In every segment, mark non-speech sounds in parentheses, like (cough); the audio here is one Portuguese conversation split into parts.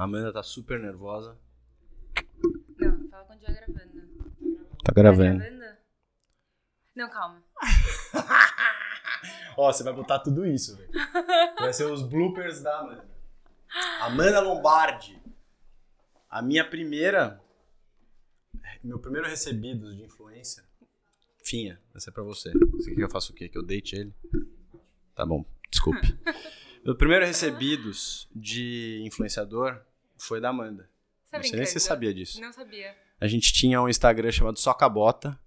A Amanda tá super nervosa. Não, fala quando estiver gravando. Tá Tá gravando. gravando? Não, calma. (laughs) Ó, você vai botar tudo isso, velho. Vai ser os bloopers da Amanda. Amanda Lombardi. A minha primeira. Meu primeiro recebido de influência. Finha, essa é pra você. Você quer que eu faça o quê? Que eu deite ele? Tá bom, desculpe. (laughs) Meu primeiro recebidos de influenciador foi da Amanda. Você tá Não sei nem se você sabia disso. Não sabia. A gente tinha um Instagram chamado Socabota,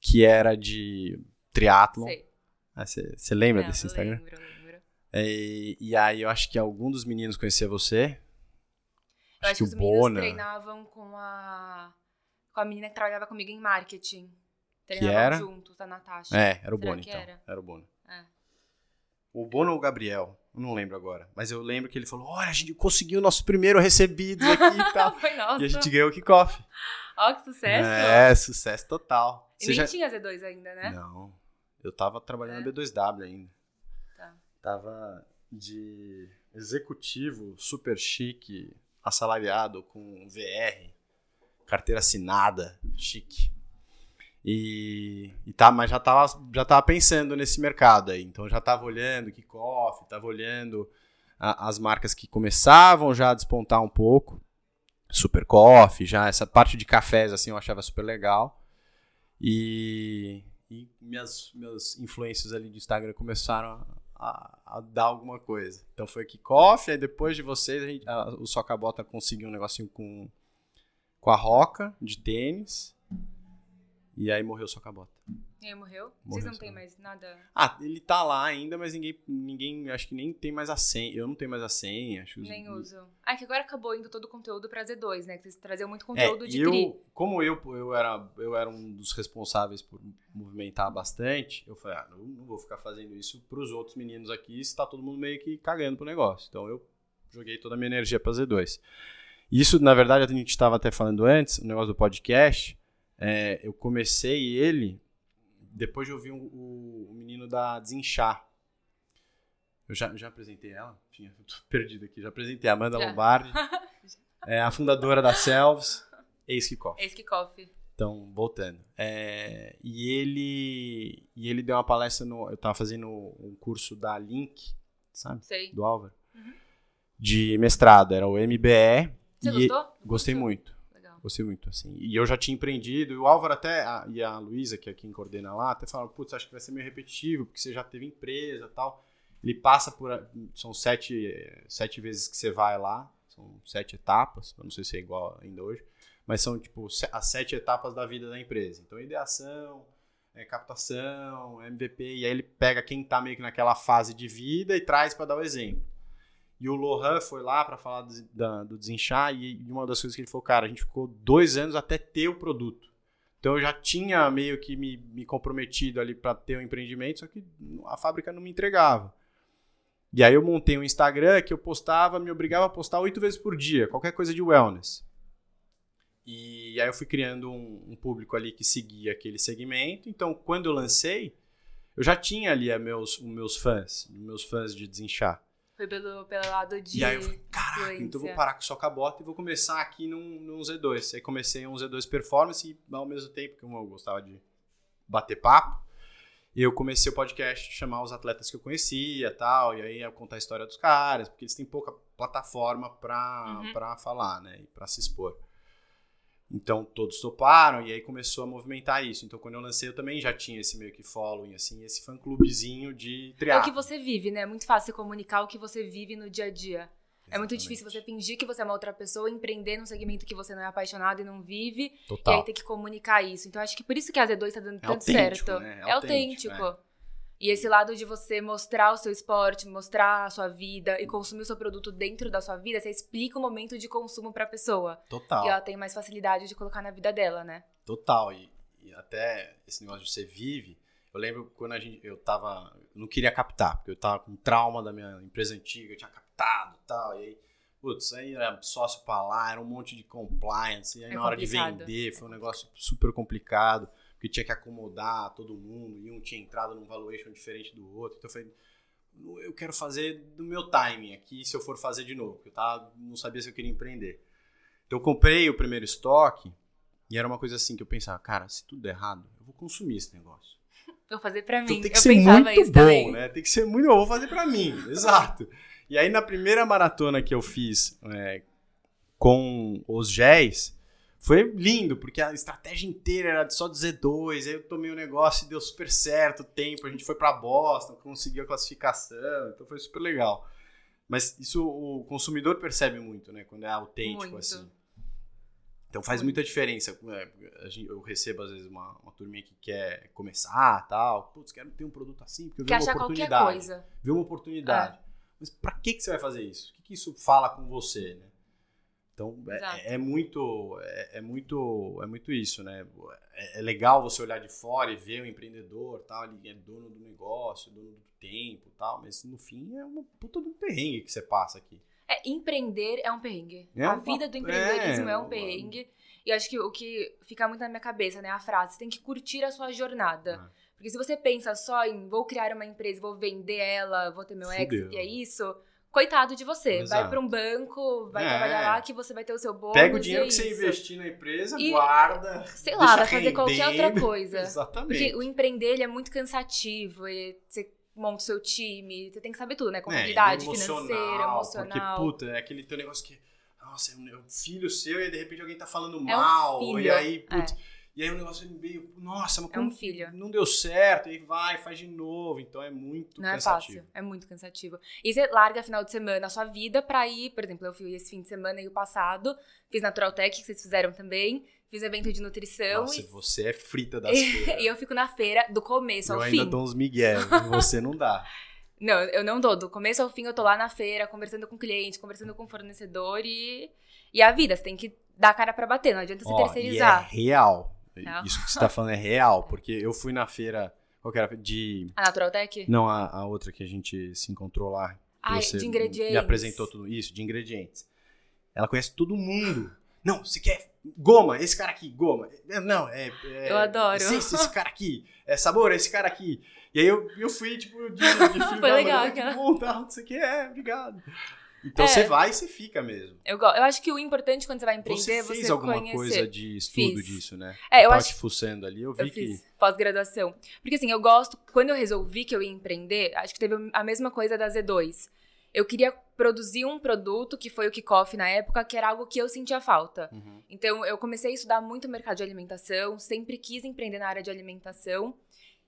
que era de triatlon. Sei. Ah, Você você lembra Não, desse Instagram? Lembro, lembro. E, e aí eu acho que algum dos meninos conhecia você. Eu acho que o os meninos Bona. treinavam com a, com a menina que trabalhava comigo em marketing. Que Treinavam era? juntos, a Natasha. É, era o Será Bono que então. era? o Bono. É. O Bono ou o Gabriel? Não lembro agora. Mas eu lembro que ele falou: olha, a gente conseguiu o nosso primeiro recebido aqui e (laughs) tal. Foi nossa. e a gente ganhou o kickoff. Ó, que sucesso. É, sucesso total. E Você nem já- tinha Z2 ainda, né? Não. Eu tava trabalhando É? na B2W ainda. Tá. Tava de executivo super chique, assalariado com VR, carteira assinada, chique. E, e tá, mas já tava, já tava pensando nesse mercado aí. Então já tava olhando kickoff, tava olhando a- as marcas que começavam já a despontar um pouco. Super Coffee, já essa parte de cafés assim eu achava super legal. E, e minhas, influências ali de Instagram começaram a, a dar alguma coisa. Então foi kickoff, aí depois de vocês, a gente, a- o conseguiu um negocinho com, com a Roca, de tênis. E aí morreu o Socabota. E aí morreu? Morreu, Vocês não têm mais nada? Ah, ele tá lá ainda, mas ninguém, ninguém, acho que nem tem mais a senha. Eu não tenho mais a senha. Acho que Nem uso. Ah, que agora acabou indo todo o conteúdo pra Z2, né? Que vocês traziam muito É, conteúdo de eu, tri. como eu, eu, era, eu era um dos responsáveis por movimentar bastante, eu falei, ah, não, não vou ficar fazendo isso pros outros meninos aqui, se tá todo mundo meio que cagando pro negócio. Então eu joguei toda a minha energia pra Z2. Isso, na verdade, a gente estava até falando antes, o negócio do podcast, é, eu comecei ele depois de ouvir o, o, o menino da Desinchar. Eu já, já apresentei ela? Eu tô perdido aqui. Já apresentei a Amanda Já. Lombardi, (laughs) é a fundadora da Selves, ex-kickoff. Esse kickoff. Então, voltando. É, e ele e ele deu uma palestra no. Eu tava fazendo um curso da Link, sabe? Sei. Do Álvaro. Uhum. De mestrado, era o MBE. Você gostou? Gostei Gostou? muito. Gostei muito, assim. E eu já tinha empreendido, e o Álvaro até, a- e a Luísa, que é quem coordena lá, até falaram, putz, acho que vai ser meio repetitivo, porque você já teve empresa tal. Ele passa por, são sete, sete vezes que você vai lá, são sete etapas, eu não sei se é igual ainda hoje, mas são, tipo, as sete etapas da vida da empresa. Então, ideação, eh, captação, MVP, e aí ele pega quem tá meio que naquela fase de vida e traz para dar o exemplo. E o Lohan foi lá para falar do, da- do desinchar e, uma das coisas que ele falou, cara, a gente ficou dois anos até ter o produto. Então eu já tinha meio que me, me comprometido ali para ter o empreendimento, só que a fábrica não me entregava. E aí eu montei um Instagram que eu postava, me obrigava a postar oito vezes por dia, qualquer coisa de wellness. E aí eu fui criando um, um público ali que seguia aquele segmento. Então quando eu lancei, eu já tinha ali meus, os meus fãs, os meus fãs de desinchar. Foi pelo, pelo lado de. E aí eu falei, caraca, então eu vou parar com só cabota e vou começar aqui num, num Z2. Aí comecei um Z2 Performance e ao mesmo tempo, que eu gostava de bater papo, eu comecei o podcast, chamar os atletas que eu conhecia tal, e aí eu contar a história dos caras, porque eles têm pouca plataforma pra, Uhum. pra falar, né, e pra se expor. Então todos toparam e aí começou a movimentar isso. Então quando eu lancei eu também já tinha esse meio que following, assim, esse fã clubezinho de É o triatlo. que você vive, né? É muito fácil comunicar o que você vive no dia a dia. É muito Exatamente. difícil você fingir que você é uma outra pessoa, empreender num segmento que você não é apaixonado e não vive, e Total. aí ter que comunicar isso. Então acho que por isso que a Z2 tá dando É tanto certo. né? É autêntico. E esse lado de você mostrar o seu esporte, mostrar a sua vida e consumir o seu produto dentro da sua vida, você explica o momento de consumo pra pessoa. Total. E ela tem mais facilidade de colocar na vida dela, né? Total. E, e até esse negócio de você vive. Eu lembro quando a gente, eu tava. Eu não queria captar, porque eu tava com trauma da minha empresa antiga, eu tinha captado e tal. E aí, putz, aí era sócio pra lá, era um monte de compliance. E aí É na hora de complicado. vender foi um negócio super complicado, porque tinha que acomodar todo mundo, e um tinha entrado num valuation diferente do outro. Então eu falei, eu quero fazer do meu timing aqui, se eu for fazer de novo, porque eu tava, não sabia se eu queria empreender. Então eu comprei o primeiro estoque e era uma coisa assim que eu pensava, cara, se tudo der errado, eu vou consumir esse negócio. (laughs) Vou fazer pra Então mim. tem que eu ser muito bom, também. né? Tem que ser muito bom, vou fazer pra mim, (laughs) exato. E aí na primeira maratona que eu fiz é, com os géis, foi lindo, porque a estratégia inteira era só de Z2, aí eu tomei o negócio e deu super certo o tempo, a gente foi pra Boston, conseguiu a classificação, então foi super legal. Mas isso o consumidor percebe muito, né? Quando é autêntico, Muito. assim. Então faz muita diferença. É, Eu recebo, às vezes, uma, uma turminha que quer começar tal. Putz, quero ter um produto assim, porque eu vi Quer uma achar qualquer oportunidade. coisa. Viu uma oportunidade. Mas pra que, que você vai fazer isso? O que, que isso fala com você, né? Então Exato. é, é muito é, é muito é muito isso, né? É, é legal você olhar de fora e ver o empreendedor, tal, ele é dono do negócio, dono do tempo, tal, mas no fim é uma puta de um perrengue que você passa aqui. É, empreender é um perrengue. É a uma- vida do empreendedorismo é, é, um perrengue. E acho que o que fica muito na minha cabeça, né? A frase, você tem que curtir a sua jornada. Porque se você pensa só em vou criar uma empresa, vou vender ela, vou ter meu Fudeu. exit e é isso, coitado de você. Exato. Vai pra um banco, vai É. trabalhar lá que você vai ter o seu bônus. Pega o e dinheiro é que você isso. investir na empresa, E, guarda. Sei lá, vai fazer qualquer outra (laughs) coisa. Exatamente. Porque o empreender ele é muito cansativo. ele- você monta o seu time, você tem que saber tudo, né? É, Contabilidade, emocional, financeira, emocional. Porque, puta, é aquele teu negócio que, nossa, é um filho seu e de repente alguém tá falando um mal. filho, e aí, é. E aí o negócio meio, nossa, mas É como um filho. não deu certo, e aí vai, faz de novo. Então é muito Não é cansativo. fácil, é muito cansativo. E você larga final de semana a sua vida pra ir, por exemplo, eu fui esse fim de semana e o passado, fiz Natural Tech, que vocês fizeram também, fiz evento de nutrição Nossa, e, você é frita das (laughs) feiras. e eu fico na feira do começo Eu ao ainda fim. dou uns migué, você não dá. (laughs) Não, eu não dou. Do começo ao fim eu tô lá na feira, conversando com o cliente, conversando com o fornecedor e. E a vida, você tem que dar a cara pra bater, não adianta você Ó, terceirizar. E é real. Real. Isso que você tá falando é real, porque eu fui na feira, qual que era? De... A Natural Tech? Não, a, a outra que a gente se encontrou lá. você de ingredientes. Me apresentou tudo isso, de ingredientes. Ela conhece todo mundo. Não, você quer goma, esse cara aqui, goma. É, Não, é. é Eu adoro. Essência, esse cara aqui. É sabor, esse cara aqui. E aí eu, eu fui, tipo, de, de (laughs) filho Foi legal, mãe, que bom, tá, não sei o que, é, obrigado. Então É. você vai e você fica mesmo. Eu, eu acho que o importante quando você vai empreender Você é fez você alguma conhecer. coisa de estudo Fiz. disso, né? É, eu Tava acho te fuçando ali, eu vi Eu que. pós-graduação. Porque assim, eu gosto, quando eu resolvi que eu ia empreender, acho que teve a mesma coisa da Z2. Eu queria produzir um produto, que foi o kickoff na época, que era algo que eu sentia falta. Uhum. Então, eu comecei a estudar muito mercado de alimentação, sempre quis empreender na área de alimentação.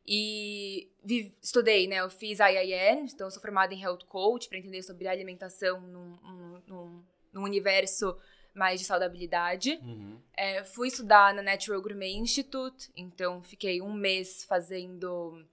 E vi- estudei, né? Eu fiz IIN, então eu sou formada em Health Coach, para entender sobre alimentação num, num- num- num universo mais de saudabilidade. Uhum. É, fui estudar na Natural Gourmet Institute, então fiquei um mês fazendo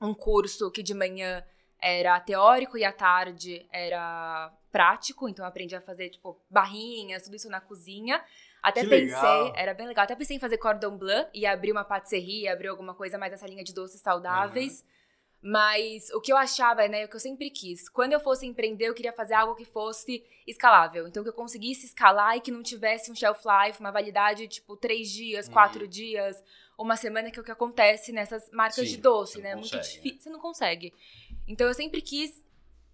um curso que de manhã era teórico e à tarde era prático, então aprendi a fazer, tipo, barrinhas, tudo isso na cozinha. Até Que pensei, legal. era bem legal, até pensei em fazer cordon bleu e abrir uma patisserie, abrir alguma coisa mais nessa linha de doces saudáveis. Mas o que eu achava, né, o que eu sempre quis, quando eu fosse empreender, eu queria fazer algo que fosse escalável. Então, que eu conseguisse escalar e que não tivesse um shelf life, uma validade, tipo, três dias, Uhum. quatro dias, uma semana, que é o que acontece nessas marcas Sim, de doce, né? É não muito consegue, difícil. Você não consegue. Então, eu sempre quis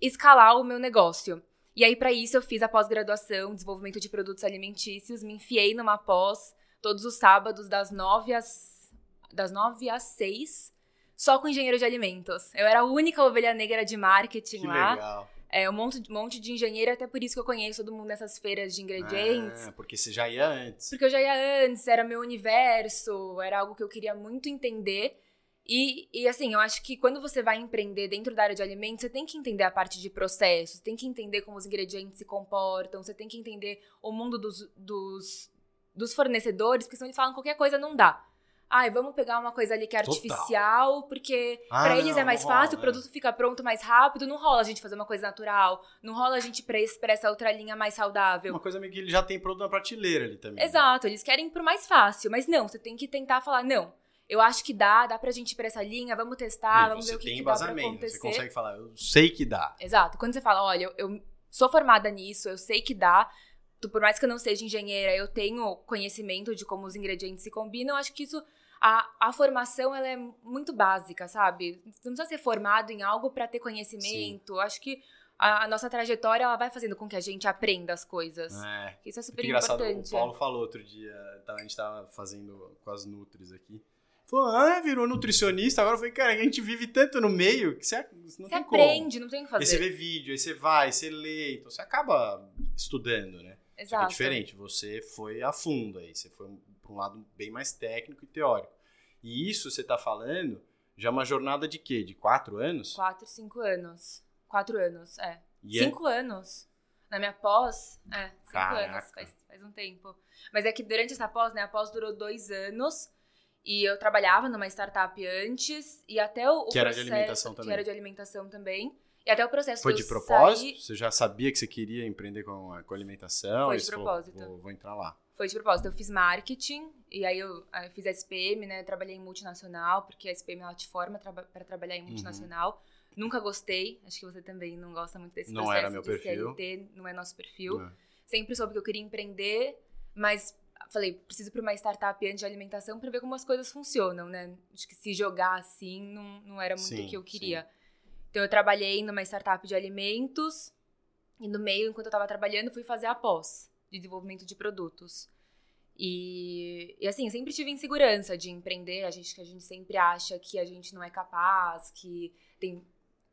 escalar o meu negócio. E aí, para isso, eu fiz a pós-graduação, desenvolvimento de produtos alimentícios, me enfiei numa pós todos os sábados, das nove às, das nove às seis, só com engenheiro de alimentos. Eu era a única ovelha negra de marketing Que lá. legal. É, um monte, de- monte de engenheiro, até por isso que eu conheço todo mundo nessas feiras de ingredientes. Ah, porque você já ia antes. Porque eu já ia antes, era meu universo, era algo que eu queria muito entender. E, e assim, eu acho que quando você vai empreender dentro da área de alimentos, você tem que entender a parte de processos, tem que entender como os ingredientes se comportam, você tem que entender o mundo dos, dos, dos fornecedores, porque senão eles falam qualquer coisa não dá. Ai, vamos pegar uma coisa ali que é Total. artificial, porque Ah, pra eles não, é mais rola, fácil, o né? produto fica pronto mais rápido, não rola a gente fazer uma coisa natural, não rola a gente pra, pra essa outra linha mais saudável. Uma coisa meio que ele já tem produto na prateleira ali também. Exato, eles querem ir pro mais fácil, mas não, você tem que tentar falar, não, eu acho que dá, dá pra gente ir pra essa linha, vamos testar, E vamos ver o que, tem que dá pra acontecer. Você consegue falar, eu sei que dá. Exato, quando você fala, olha, eu, eu sou formada nisso, eu sei que dá, por mais que eu não seja engenheira, eu tenho conhecimento de como os ingredientes se combinam, eu acho que isso a, a formação ela é muito básica, sabe? Você não precisa ser formado em algo para ter conhecimento. Sim. Acho que a, a, nossa trajetória ela vai fazendo com que a gente aprenda as coisas. É. Isso é super engraçado, importante. O Paulo falou outro dia, tá, a gente tava fazendo com as Nutris aqui. Falou, ah, virou nutricionista. Agora eu falei, cara, a gente vive tanto no meio que você não você tem aprende, como. não tem o que fazer. Aí você vê vídeo, aí você vai, você lê, então você acaba estudando, né? Exato. é diferente, você foi a fundo aí, você foi para um lado bem mais técnico e teórico. E isso você está falando já é uma jornada de quê? De quatro anos? Quatro, cinco anos. Quatro anos, é. E é cinco é? anos. Na minha pós, é, cinco Caraca. anos, faz, faz um tempo. Mas é que durante essa pós, né, a pós durou dois anos. E eu trabalhava numa startup antes, e até o, o que processo, era de alimentação também. Que era de alimentação também. E até o processo Foi de, propósito? Sair... Você já sabia que você queria empreender com, com alimentação? Foi de propósito. Falou, vou, vou, entrar lá. Foi de propósito. Eu fiz marketing, e aí eu, eu fiz SPM, né? Trabalhei em multinacional, porque a SPM ela te forma para tra trabalhar em uhum. multinacional. Uhum. Nunca gostei, acho que você também não gosta muito desse não processo era meu de perfil. CLT, não é nosso perfil. É. Sempre soube que eu queria empreender, mas falei, preciso para uma startup antes de alimentação para ver como as coisas funcionam, né? Acho que se jogar assim não, não era muito sim, o que eu queria. Sim. Então eu trabalhei numa startup de alimentos e no meio, enquanto eu estava trabalhando, fui fazer a pós de desenvolvimento de produtos. E, e assim, sempre tive insegurança de empreender, a gente que a gente sempre acha que a gente não é capaz, que tem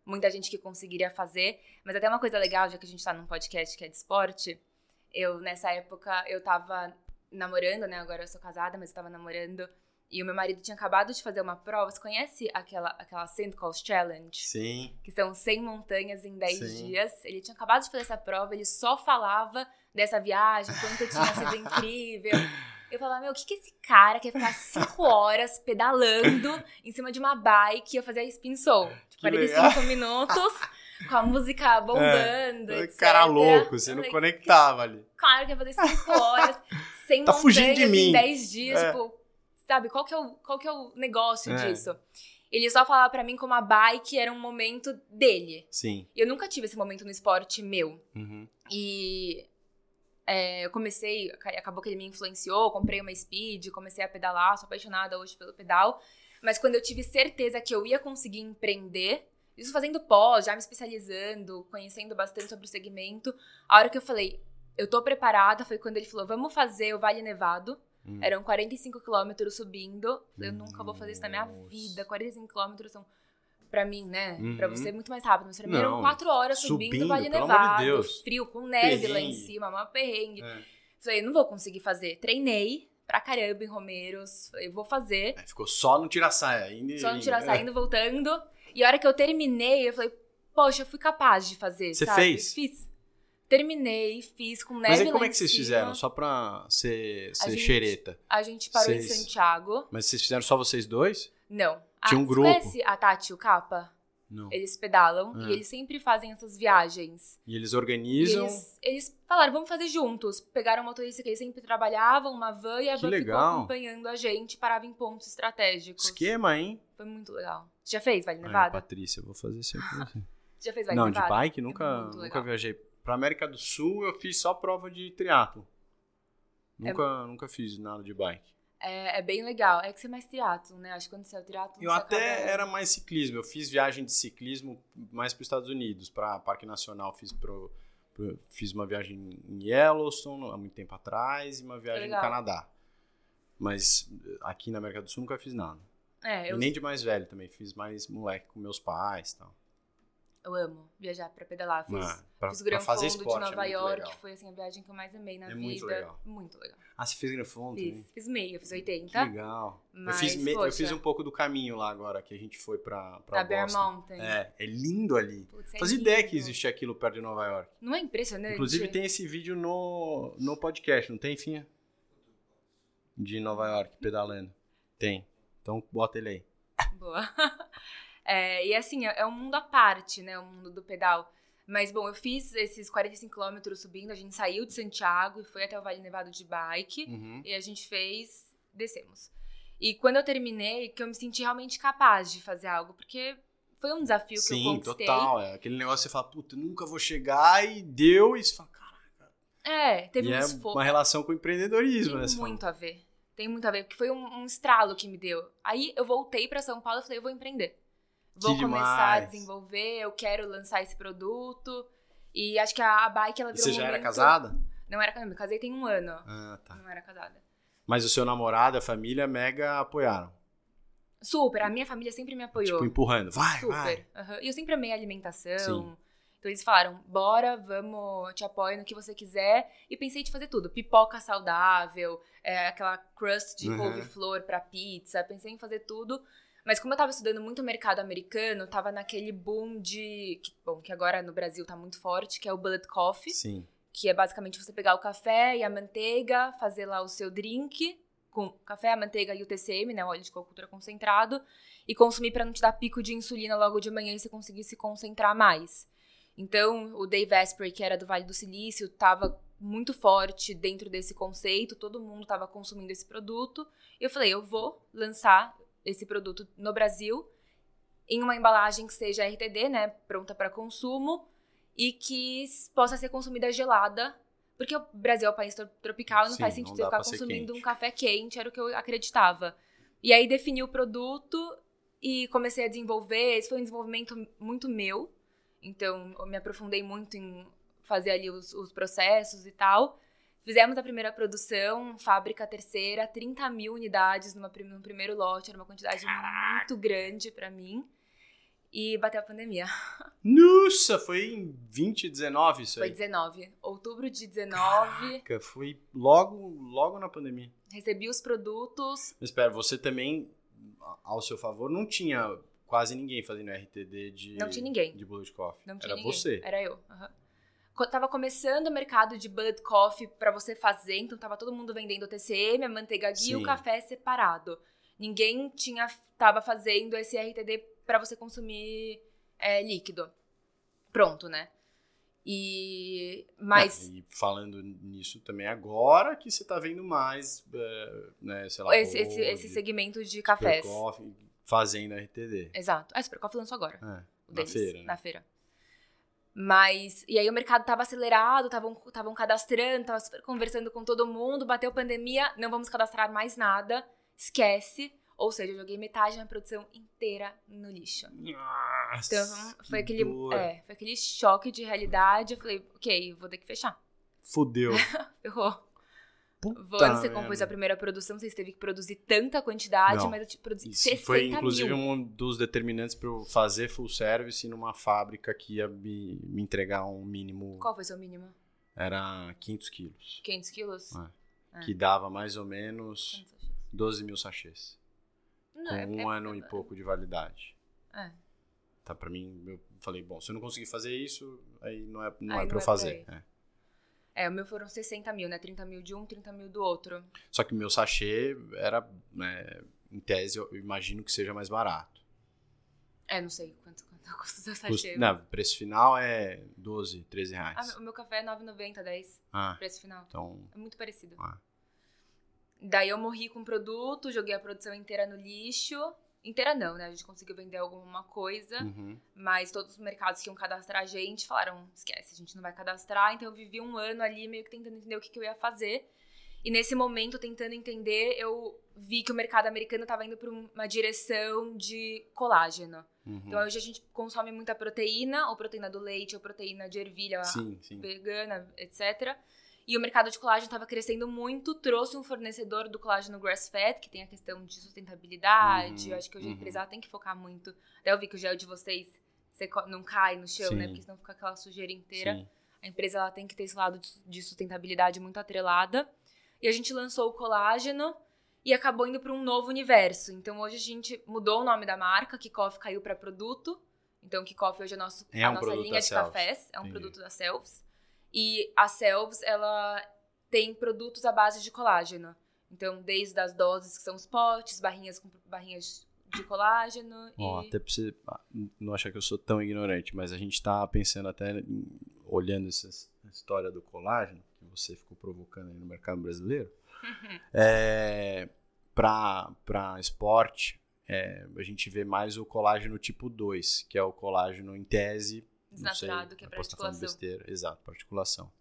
muita gente que conseguiria fazer, mas até uma coisa legal, já que a gente está num podcast que é de esporte, eu nessa época eu tava namorando, né? Agora eu sou casada, mas eu tava namorando e o meu marido tinha acabado de fazer uma prova. Você conhece aquela, aquela Sand Coast Challenge? Sim. Que são 100 montanhas em 10 Sim. dias. Ele tinha acabado de fazer essa prova, ele só falava dessa viagem, quanto tinha sido incrível. Eu falava, meu, o que, que esse cara quer ficar 5 horas pedalando em cima de uma bike e eu fazer a spin soul? Tipo, 45 legal. minutos, com a música bombando, é, etc. Cara louco, você não conectava ali. Claro que ia fazer 5 horas, 100 tá montanhas em 10 dias, é. tipo sabe, qual que é o, qual que é o negócio é. disso? Ele só falava para mim como a bike era um momento dele. Sim. E eu nunca tive esse momento no esporte meu. Uhum. E é, eu comecei, acabou que ele me influenciou, comprei uma speed, comecei a pedalar, sou apaixonada hoje pelo pedal. Mas quando eu tive certeza que eu ia conseguir empreender, isso fazendo pós, já me especializando, conhecendo bastante sobre o segmento, a hora que eu falei, eu tô preparada, foi quando ele falou, vamos fazer o Vale Nevado. Hum. Eram 45 quilômetros subindo. Eu nunca vou fazer isso na minha vida. 45 quilômetros são, pra mim, né? Uhum. Pra você é muito mais rápido. Mas pra mim eram 4 horas subindo, subindo Vale Nevado. De frio, com neve perrengue. lá em cima, uma perrengue. É. Falei, não vou conseguir fazer. Treinei pra caramba em Romeiros. Falei, vou fazer. É, ficou só no tira-saia. Indo, só no tira-saia, indo, voltando. E a hora que eu terminei, eu falei, poxa, eu fui capaz de fazer, Você sabe? fez? Fiz. Terminei, fiz com neve Mas aí como é que vocês cima. fizeram? Só pra ser, ser a gente, xereta? A gente parou vocês... em Santiago. Mas vocês fizeram só vocês dois? Não. Tinha um grupo. Você conhece a Tati e o Capa? Não. Eles pedalam e ah. eles sempre fazem essas viagens. E eles organizam. E eles, eles, falaram, vamos fazer juntos. Pegaram uma motorista que eles sempre trabalhavam, uma van, e a que van legal. ficou acompanhando a gente, parava em pontos estratégicos. Esquema, hein? Foi muito legal. Você já fez Vale Nevada? Ai, Patrícia, eu vou fazer sempre você. (laughs) já fez Vale Não, Nevada? de bike nunca, é nunca viajei Pra América do Sul, eu fiz só prova de triatlo. Nunca, é, nunca fiz nada de bike. É, é, bem legal. É que você é mais triatlo, né? Acho que quando você é triatlo... Eu até acaba... era mais ciclismo. Eu fiz viagem de ciclismo mais para os Estados Unidos. Para Parque Nacional, fiz pro, pro, fiz uma viagem em Yellowstone há muito tempo atrás e uma viagem no Canadá. Mas aqui na América do Sul nunca fiz nada. É, eu... E nem de mais velho também. Fiz mais moleque com meus pais e tal. Eu amo viajar pra pedalar. Fiz, ah, pra, fiz o Gran Fondo de é Nova é York, legal. foi assim, a viagem que eu mais amei na é vida. Muito legal. Muito legal. Ah, você fez Gran Fondo? Fiz, fiz meio, fiz 80. Que legal. Mas, eu, fiz me, eu fiz um pouco do caminho lá agora, que a gente foi pra, pra, pra Bear Mountain. É, é lindo ali. Putz, é Faz ideia que existe aquilo perto de Nova York. Não é impressionante? Inclusive tem esse vídeo no, no podcast, não tem, Finha? De Nova York, pedalando. Tem. Então bota ele aí. Boa. (laughs) É, e assim, é, é um mundo à parte, né? O mundo do pedal. Mas, bom, eu fiz esses 45 quilômetros subindo, a gente saiu de Santiago e foi até o Vale Nevado de bike. Uhum. E a gente fez, descemos. E quando eu terminei, que eu me senti realmente capaz de fazer algo, porque foi um desafio Sim, que eu conquistei. Sim, total. É aquele negócio que você fala, puta, nunca vou chegar e deu, e você fala, caraca. É, teve e um é esforço. uma relação com o empreendedorismo, Tem né? muito a ver. Tem muito a ver, porque foi um, um estralo que me deu. Aí eu voltei para São Paulo e falei, eu vou empreender. Vou Que começar a demais. desenvolver, eu quero lançar esse produto. E acho que a, a bike, ela E virou você um já era momento- casada? Não era casada, me casei tem um ano. Ah, tá. Não era casada. Mas o seu namorado, a família, mega apoiaram. Super, a minha família sempre me apoiou. Tipo, empurrando. Vai, Super. vai. aham. E eu sempre amei alimentação. Sim. Então eles falaram, bora, vamos, te apoio no que você quiser. E pensei de fazer tudo. Pipoca saudável, é, aquela crust de Uhum. couve-flor pra pizza. Pensei em fazer tudo. Mas como eu tava estudando muito mercado americano, tava naquele boom de... Que, bom, que agora no Brasil tá muito forte, que é o bullet coffee. Sim. Que é basicamente você pegar o café e a manteiga, fazer lá o seu drink com café, a manteiga e o TCM, né, o óleo de coco ultra concentrado, e consumir pra não te dar pico de insulina logo de manhã e você conseguir se concentrar mais. Então, o Dave Asprey, que era do Vale do Silício, tava muito forte dentro desse conceito, todo mundo tava consumindo esse produto. E eu falei, eu vou lançar esse produto no Brasil em uma embalagem que seja RTD, né, pronta para consumo e que possa ser consumida gelada, porque o Brasil é um país tro- tropical, não Sim, faz não sentido eu ficar consumindo um café quente, era o que eu acreditava. E aí defini o produto e comecei a desenvolver, esse foi um desenvolvimento muito meu, então eu me aprofundei muito em fazer ali os, os processos e tal. Fizemos a primeira produção, fábrica terceira, 30 mil unidades numa, no primeiro lote, era uma quantidade muito grande pra mim. E bateu a pandemia. (laughs) Nossa, foi em 2019 isso Foi aí. 19. Outubro de 19, Caraca, foi logo, logo na pandemia. recebi os produtos. Mas espera, você também, ao seu favor, não tinha quase ninguém fazendo RTD de, Não tinha ninguém. de Bullet Coffee. Não tinha Era ninguém. você. Era eu. aham. Co- Tava começando o mercado de Bullet Coffee pra você fazer, então tava todo mundo vendendo o TCM, a manteiga e o café separado. Ninguém tinha tava fazendo esse RTD pra você consumir é, líquido. Pronto, né? E mas Ah, e falando nisso também agora que você tá vendo mais, é, né, sei lá, esse, esse, esse segmento de cafés. Coffee, fazendo RTD. Exato. Ah, Super Coffee lançou agora. É, na feira, né? Na feira. Mas, e aí o mercado tava acelerado, estavam cadastrando, tava conversando com todo mundo, bateu pandemia, não vamos cadastrar mais nada, esquece. Ou seja, eu joguei metade da produção inteira no lixo. Nossa, Então foi que aquele, é, foi aquele choque de realidade. Eu falei, ok, vou ter que fechar. Fudeu. (laughs) Ferrou. Puta você compôs a primeira produção, vocês teve que produzir tanta quantidade, Não. mas eu te produzi Isso 60 foi, inclusive, mil. um dos determinantes para eu fazer full service numa fábrica que ia me, me entregar um mínimo. Qual foi o seu mínimo? Era 500 quilos. 500 quilos? Ah, Ah. Que dava mais ou menos Quantos achas? 12 mil sachês. Não, Com é- um é- ano e pouco de validade. É. Tá, pra mim, eu falei, bom, se eu não conseguir fazer isso, aí não é, não Aí é pra eu é fazer. é. É, o meu foram 60 mil, né? 30 mil de um, 30 mil do outro. Só que o meu sachê era, né, em tese, eu imagino que seja mais barato. É, não sei quanto, quanto (laughs) custa o seu Custa- sachê. não, o preço final é 12, 13 reais. Ah, o meu café é 9,90, 10. Ah, Preço final. então. É muito parecido. Ah. Daí eu morri com o produto, joguei a produção inteira no lixo. Inteira não, né? A gente conseguiu vender alguma coisa. uhum. Mas todos os mercados que iam cadastrar a gente falaram: esquece, a gente não vai cadastrar. Então eu vivi um ano ali meio que tentando entender o que, que eu ia fazer. E nesse momento, tentando entender, eu vi que o mercado americano estava indo para uma direção de colágeno. Uhum. Então hoje a gente consome muita proteína, ou proteína do leite, ou proteína de ervilha sim, sim. vegana, etc. E o mercado de colágeno estava crescendo muito, trouxe um fornecedor do colágeno grass-fed, que tem a questão de sustentabilidade. Uhum, eu acho que hoje uhum. a empresa tem que focar muito. Até eu vi que o gel de vocês você não cai no chão, né? Sim. Porque senão fica aquela sujeira inteira. sim. A empresa ela tem que ter esse lado de- de sustentabilidade muito atrelada. E a gente lançou o colágeno e acabou indo para um novo universo. Então hoje a gente mudou o nome da marca, Kickoff caiu para produto. Então Kickoff hoje é nosso, É a um nossa linha de cafés, é um Entendi. produto da Selves. E a Selves, ela tem produtos à base de colágeno. Então, desde as doses que são os potes, barrinhas com barrinhas de colágeno Ó, e até pra você ah, não achar que eu sou tão ignorante, mas a gente tá pensando até, em- olhando essa história do colágeno, que você ficou provocando aí no mercado brasileiro, (laughs) é, pra esporte, é, a gente vê mais o colágeno tipo 2, que é o colágeno em tese, sei, desnaturado, que é para articulação. besteira, exato, para articulação.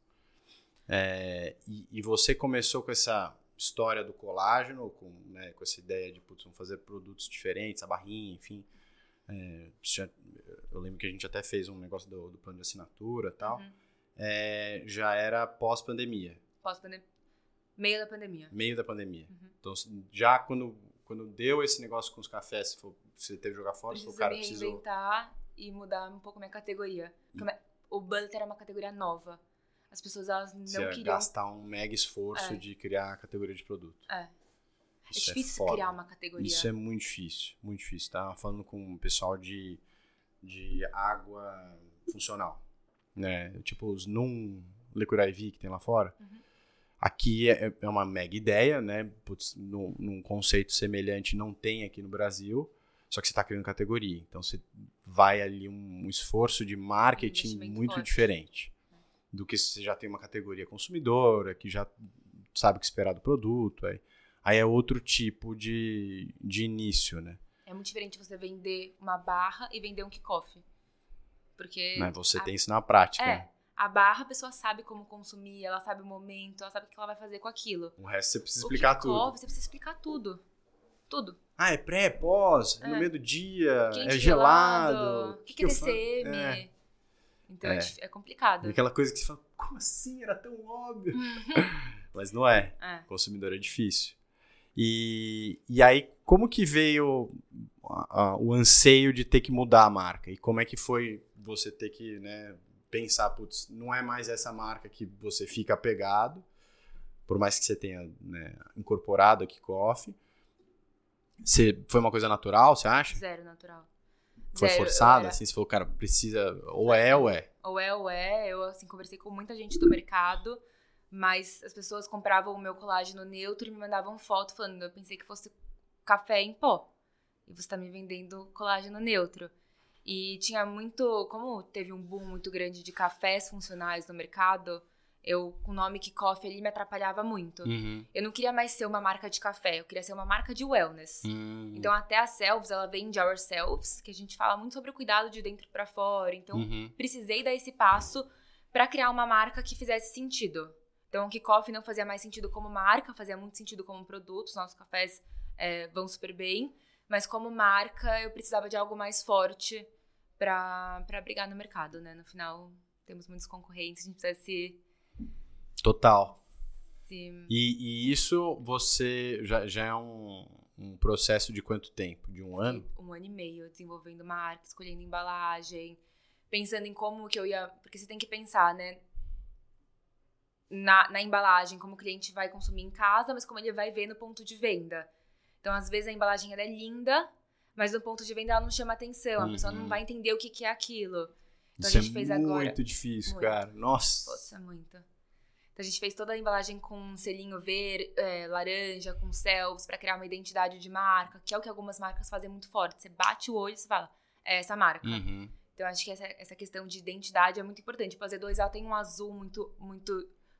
É, e, e você começou com essa história do colágeno, com, né, com essa ideia de putz, vamos fazer produtos diferentes, a barrinha, enfim. É, eu lembro que a gente até fez um negócio do, do plano de assinatura e tal. Uhum. É, já era pós-pandemia. Pós-pandemia. Meio da pandemia. Meio da pandemia. Uhum. Então, já quando, quando deu esse negócio com os cafés, você teve que jogar fora, se o cara reinventar e mudar um pouco minha categoria. Porque O Butter era uma categoria nova. As pessoas elas não Você ia queriam. gastar um mega esforço É. de criar a categoria de produto. É. É Isso difícil foda. criar uma categoria. Isso é muito difícil, muito difícil. Tava falando com o pessoal de, de água funcional, né? Tipo os Num Liquid IV que tem lá fora. Uhum. Aqui é, é uma mega ideia, né? Putz, num, num conceito semelhante não tem aqui no Brasil, só que você está criando categoria. Então você vai ali um, um esforço de marketing investimento muito forte. diferente do que se você já tem uma categoria consumidora, que já sabe o que esperar do produto. Aí, aí é outro tipo de, de início, né? É muito diferente você vender uma barra e vender um kickoff. Porque. Né? Você a- tem isso na prática. É. A barra a pessoa sabe como consumir, ela sabe o momento, ela sabe o que ela vai fazer com aquilo. O resto você precisa explicar tudo. você precisa explicar tudo. Tudo. Ah, é pré, pós, é no É. meio do dia, Quente, é gelado. O que, que é eu faço? DCM? É. Então é. É. é complicado. E aquela coisa que você fala, como assim? Era tão óbvio. (laughs) Mas não é. É. Consumidor é difícil. E, e aí, como que veio a- a- o anseio de ter que mudar a marca? E como é que foi você ter que né, pensar, putz, não é mais essa marca que você fica apegado, por mais que você tenha né, incorporado a Kickoff. Você, foi uma coisa natural, você acha? Zero natural. Foi Zero, forçada? Assim, você falou, cara, precisa, ou é ou é. Ou é ou é. Eu, assim, conversei com muita gente do mercado, mas as pessoas compravam o meu colágeno neutro e me mandavam foto falando, eu pensei que fosse café em pó. E você tá me vendendo colágeno neutro. E tinha muito, como teve um boom muito grande de cafés funcionais no mercado, eu, com o nome Kickoff ali, me atrapalhava muito. Uhum. Eu não queria mais ser uma marca de café, eu queria ser uma marca de wellness. Hum. Então, até a Selves, ela vende Ourselves, que a gente fala muito sobre o cuidado de dentro pra fora. Então, Uhum. precisei dar esse passo pra criar uma marca que fizesse sentido. Então, o Kickoff não fazia mais sentido como marca, fazia muito sentido como produto. Os nossos cafés é, vão super bem. Mas como marca, eu precisava de algo mais forte pra brigar no mercado, né? No final, temos muitos concorrentes, a gente precisa se... Total. se... E, e isso você já, já é um, um processo de quanto tempo? De um ano? um ano e meio desenvolvendo marca, escolhendo embalagem, pensando em como que eu ia. Porque você tem que pensar, né? Na, na embalagem, como o cliente vai consumir em casa, mas como ele vai ver no ponto de venda. Então, às vezes, a embalagem ela é linda, mas no ponto de venda ela não chama atenção. A pessoa não Uhum. vai entender o que, que é aquilo. Então, Isso a gente é fez muito agora. difícil, Muito. cara. Nossa. Poxa, muito. Então a gente fez toda a embalagem com um selinho verde, é, laranja, com céus, pra criar uma identidade de marca, que é o que algumas marcas fazem muito forte. Você bate o olho e você fala, é essa marca. Uhum. Então acho que essa, essa questão de identidade é muito importante. Tipo, a Z2 ela tem um azul muito, muito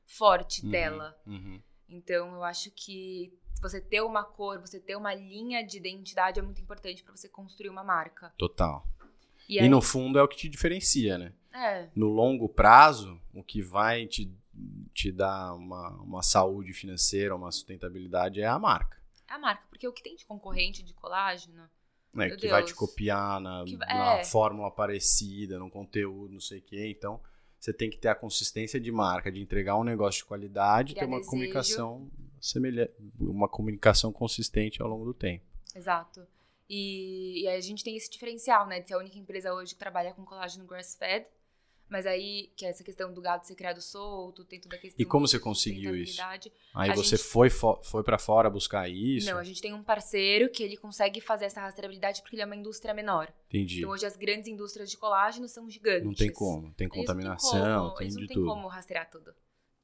forte Uhum. dela. Uhum. Então eu acho que você ter uma cor, você ter uma linha de identidade é muito importante pra você construir uma marca. Total. E, E, aí, no fundo é o que te diferencia, né? é, No longo prazo, o que vai te, te dar uma, uma saúde financeira, uma sustentabilidade é a marca. é a marca, porque o que tem de concorrente de colágeno? Meu que vai te Deus. copiar na, Que- na é. fórmula parecida, no conteúdo, não sei o quê. Então, você tem que ter a consistência de marca, de entregar um negócio de qualidade, Criar ter uma desejo. comunicação semelhante, uma comunicação consistente ao longo do tempo. Exato. E, e a gente tem esse diferencial, né? De ser a única empresa hoje que trabalha com colágeno grass-fed. Mas aí, que é essa questão do gado ser criado solto, tem toda a questão E como você conseguiu isso? Aí A você gente- foi, fo foi para fora buscar isso? Não, a gente tem um parceiro que ele consegue fazer essa rastreabilidade porque ele é uma indústria menor. Entendi. Então hoje as grandes indústrias de colágeno são gigantes. Não tem como. Tem Eles não contaminação, como, tem eles de não têm tudo. como rastrear tudo.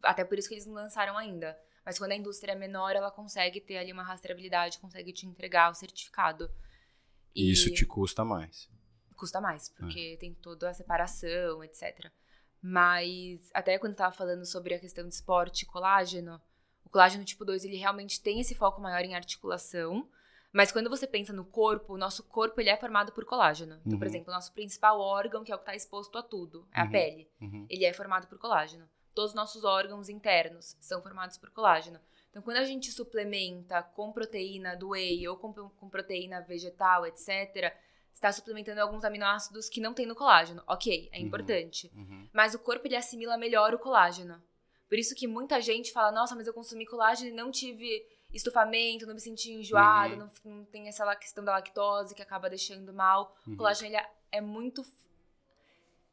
Até por isso que eles não lançaram ainda. Mas quando a indústria é menor, ela consegue ter ali uma rastreabilidade, consegue te entregar o certificado. E isso te custa mais. Custa mais, É. porque tem toda a separação, etc. Mas até quando eu tava falando sobre a questão de esporte e colágeno, o colágeno tipo 2, ele realmente tem esse foco maior em articulação, mas quando você pensa no corpo, o nosso corpo ele é formado por colágeno. Então, por Uhum. exemplo, o nosso principal órgão, que é o que está exposto a tudo, é Uhum. a pele. Uhum. Ele é formado por colágeno. Todos os nossos órgãos internos são formados por colágeno. Então, quando a gente suplementa com proteína do whey ou com, com proteína vegetal, etc., está suplementando alguns aminoácidos que não tem no colágeno. Ok, é Uhum. importante. Uhum. Mas o corpo ele assimila melhor o colágeno. Por isso que muita gente fala: nossa, mas eu consumi colágeno e não tive estufamento, não me senti enjoado, Uhum. não, não tem essa questão da lactose que acaba deixando mal. Uhum. O colágeno ele é, é muito.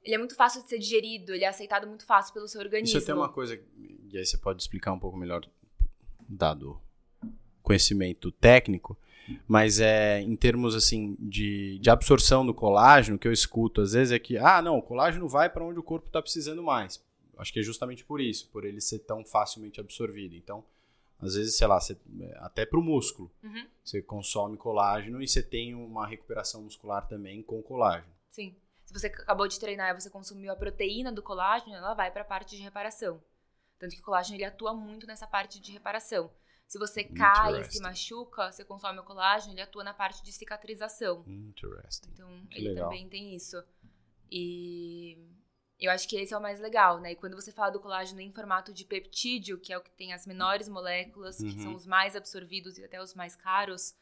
Ele é muito fácil de ser digerido, ele é aceitado muito fácil pelo seu organismo. Isso até uma coisa, e aí você pode explicar um pouco melhor, dado conhecimento técnico, mas é em termos assim de, de absorção do colágeno, que eu escuto às vezes é que, ah, não, o colágeno vai para onde o corpo está precisando mais. Acho que é justamente por isso, por ele ser tão facilmente absorvido. Então, às vezes, sei lá, você- até para o músculo, Uhum, você consome colágeno e você tem uma recuperação muscular também com colágeno. sim. Se você acabou de treinar e você consumiu a proteína do colágeno, ela vai para a parte de reparação. Tanto que o colágeno ele atua muito nessa parte de reparação. Se você cai e se machuca, você consome o colágeno, ele atua na parte de cicatrização. Interesting. Então, Que ele legal. também tem isso. E eu acho que esse é o mais legal, né? E quando você fala do colágeno em formato de peptídeo, que é o que tem as menores moléculas, Uhum. que são os mais absorvidos e até os mais caros,